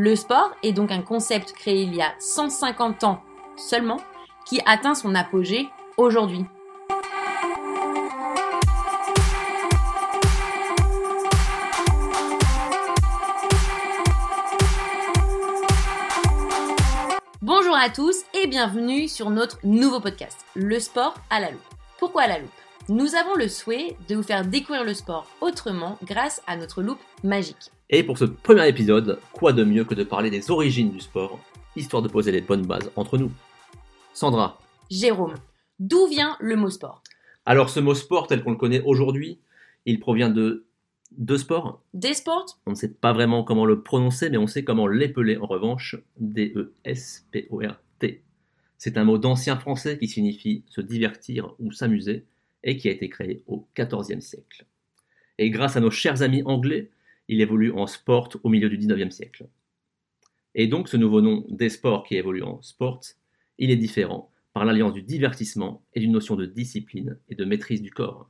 Le sport est donc un concept créé il y a 150 ans seulement qui atteint son apogée aujourd'hui. Bonjour à tous et bienvenue sur notre nouveau podcast, Le sport à la loupe. Pourquoi à la loupe? Nous avons le souhait de vous faire découvrir le sport autrement grâce à notre loupe magique. Et pour ce premier épisode, quoi de mieux que de parler des origines du sport, histoire de poser les bonnes bases entre nous. Sandra. Jérôme, d'où vient le mot sport? Alors ce mot sport tel qu'on le connaît aujourd'hui, il provient de deux sports? Des sports? On ne sait pas vraiment comment le prononcer, mais on sait comment l'épeler en revanche. D-E-S-P-O-R-T. C'est un mot d'ancien français qui signifie se divertir ou s'amuser et qui a été créé au XIVe siècle. Et grâce à nos chers amis anglais, il évolue en sport au milieu du XIXe siècle. Et donc ce nouveau nom des sports qui évolue en sport, il est différent par l'alliance du divertissement et d'une notion de discipline et de maîtrise du corps.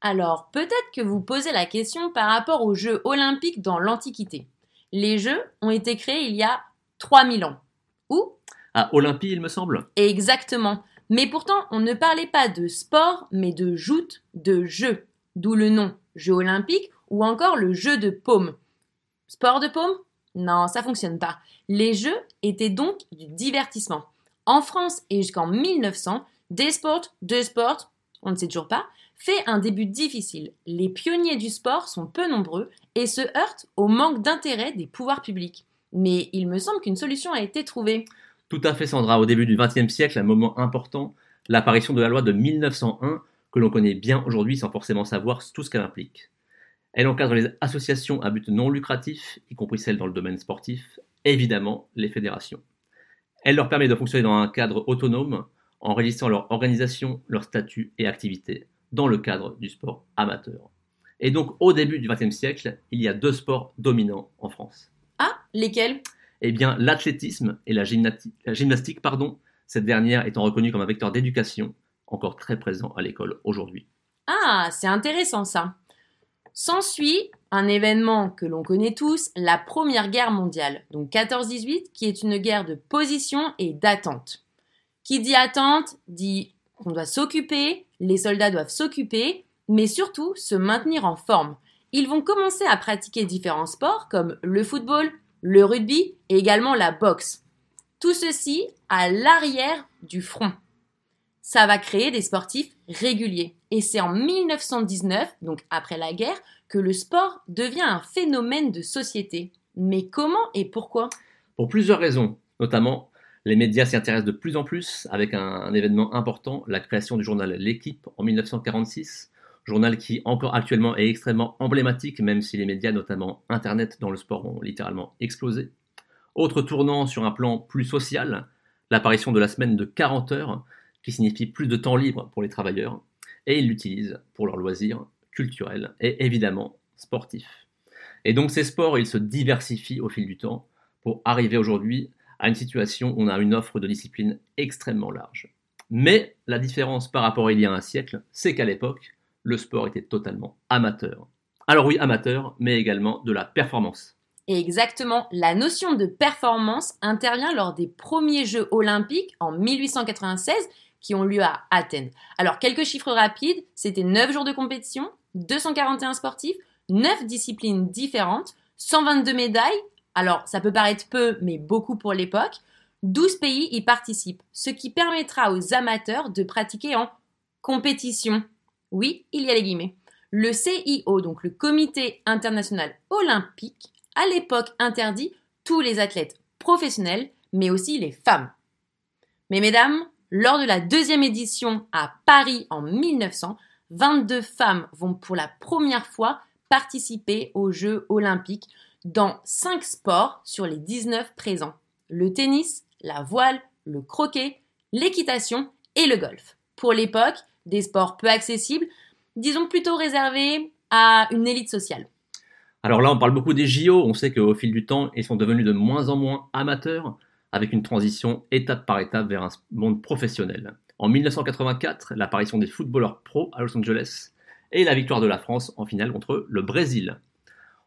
Alors, peut-être que vous posez la question par rapport aux Jeux olympiques dans l'Antiquité. Les Jeux ont été créés il y a 3000 ans. Où? À Olympie, il me semble Exactement. Mais pourtant, on ne parlait pas de sport, mais de joute, de jeu. D'où le nom Jeux olympiques ou encore le jeu de paume. Sport de paume? Non, ça fonctionne pas. Les jeux étaient donc du divertissement. En France et jusqu'en 1900, des sports, deux sports, on ne sait toujours pas, fait un début difficile. Les pionniers du sport sont peu nombreux et se heurtent au manque d'intérêt des pouvoirs publics. Mais il me semble qu'une solution a été trouvée. Tout à fait, Sandra. Au début du XXe siècle, un moment important, l'apparition de la loi de 1901, que l'on connaît bien aujourd'hui sans forcément savoir tout ce qu'elle implique. Elle encadre les associations à but non lucratif, y compris celles dans le domaine sportif, et évidemment les fédérations. Elle leur permet de fonctionner dans un cadre autonome, en régissant leur organisation, leur statut et activité, dans le cadre du sport amateur. Et donc, au début du XXe siècle, il y a deux sports dominants en France. Ah, lesquels? Eh bien, l'athlétisme et la gymnastique, la gymnastique, pardon, cette dernière étant reconnue comme un vecteur d'éducation, encore très présent à l'école aujourd'hui. Ah, c'est intéressant ça. S'ensuit un événement que l'on connaît tous, la Première Guerre mondiale, donc 14-18, qui est une guerre de position et d'attente. Qui dit attente dit qu'on doit s'occuper, les soldats doivent s'occuper, mais surtout se maintenir en forme. Ils vont commencer à pratiquer différents sports comme le football, le rugby et également la boxe. Tout ceci à l'arrière du front. Ça va créer des sportifs réguliers. Et c'est en 1919, donc après la guerre, que le sport devient un phénomène de société. Mais comment et pourquoi? Pour plusieurs raisons, notamment les médias s'y intéressent de plus en plus avec un, événement important, la création du journal L'équipe en 1946, journal qui encore actuellement est extrêmement emblématique, même si les médias, notamment Internet dans le sport, ont littéralement explosé. Autre tournant sur un plan plus social, l'apparition de la semaine de 40 heures, qui signifie plus de temps libre pour les travailleurs, et ils l'utilisent pour leurs loisirs culturels et évidemment sportifs. Et donc ces sports, ils se diversifient au fil du temps pour arriver aujourd'hui à une situation où on a une offre de discipline extrêmement large. Mais la différence par rapport à il y a un siècle, c'est qu'à l'époque, le sport était totalement amateur. Alors oui, amateur, mais également de la performance. Exactement, la notion de performance intervient lors des premiers Jeux olympiques en 1896 qui ont lieu à Athènes. Alors, quelques chiffres rapides, c'était 9 jours de compétition, 241 sportifs, 9 disciplines différentes, 122 médailles, alors ça peut paraître peu, mais beaucoup pour l'époque, 12 pays y participent, ce qui permettra aux amateurs de pratiquer en compétition. Oui, il y a les guillemets. Le CIO, donc le Comité international olympique, à l'époque interdit tous les athlètes professionnels, mais aussi les femmes. Mais mesdames, lors de la deuxième édition à Paris en 1900, 22 femmes vont pour la première fois participer aux Jeux olympiques dans 5 sports sur les 19 présents. Le tennis, la voile, le croquet, l'équitation et le golf. Pour l'époque, des sports peu accessibles, disons plutôt réservés à une élite sociale. Alors là, on parle beaucoup des JO, on sait qu'au fil du temps, ils sont devenus de moins en moins amateurs, avec une transition étape par étape vers un monde professionnel. En 1984, l'apparition des footballeurs pro à Los Angeles et la victoire de la France en finale contre le Brésil.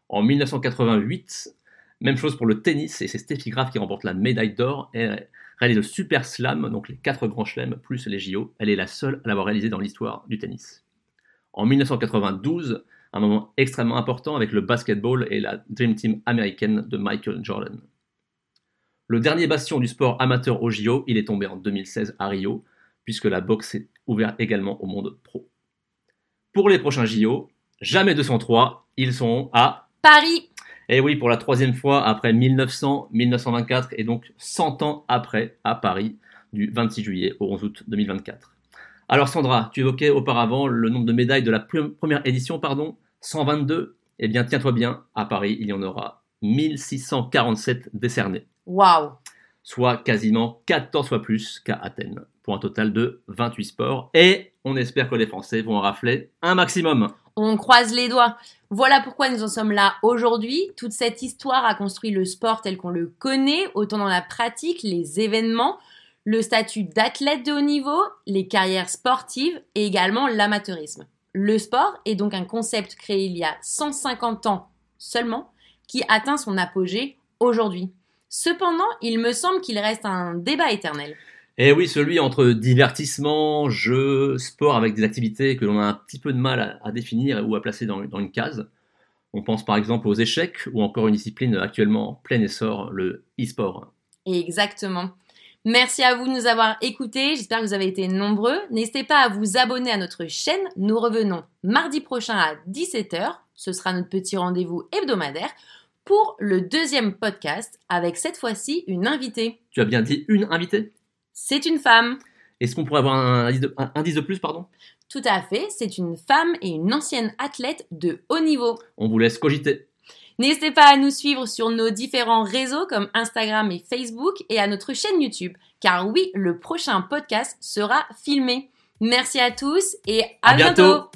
En 1988, Même chose pour le tennis, et c'est Steffi Graf qui remporte la médaille d'or. Elle réalise le Super Slam, donc les quatre grands chelems plus les JO. Elle est la seule à l'avoir réalisé dans l'histoire du tennis. En 1992, un moment extrêmement important avec le basketball et la Dream Team américaine de Michael Jordan. Le dernier bastion du sport amateur au JO, il est tombé en 2016 à Rio, puisque la boxe s'est ouverte également au monde pro. Pour les prochains JO, jamais 203, ils sont à Paris. Et oui, pour la troisième fois après 1900, 1924 et donc 100 ans après à Paris, du 26 juillet au 11 août 2024. Alors Sandra, tu évoquais auparavant le nombre de médailles de la première édition, pardon, 122. Eh bien, tiens-toi bien, à Paris, il y en aura 1647 décernés. Waouh Soit quasiment 14 fois plus qu'à Athènes, pour un total de 28 sports. Et on espère que les Français vont en rafler un maximum. On croise les doigts. Voilà pourquoi nous en sommes là aujourd'hui. Toute cette histoire a construit le sport tel qu'on le connaît, autant dans la pratique, les événements, le statut d'athlète de haut niveau, les carrières sportives et également l'amateurisme. Le sport est donc un concept créé il y a 150 ans seulement qui atteint son apogée aujourd'hui. Cependant, il me semble qu'il reste un débat éternel. Et oui, celui entre divertissement, jeu, sport avec des activités que l'on a un petit peu de mal à, définir ou à placer dans, dans, une case. On pense par exemple aux échecs ou encore une discipline actuellement en plein essor, le e-sport. Exactement. Merci à vous de nous avoir écoutés. J'espère que vous avez été nombreux. N'hésitez pas à vous abonner à notre chaîne. Nous revenons mardi prochain à 17h. Ce sera notre petit rendez-vous hebdomadaire pour le deuxième podcast avec cette fois-ci une invitée. Tu as bien dit une invitée? C'est une femme. Est-ce qu'on pourrait avoir un indice, de, un indice de plus, pardon? Tout à fait, c'est une femme et une ancienne athlète de haut niveau. On vous laisse cogiter. N'hésitez pas à nous suivre sur nos différents réseaux comme Instagram et Facebook et à notre chaîne YouTube, car oui, le prochain podcast sera filmé. Merci à tous et à, bientôt.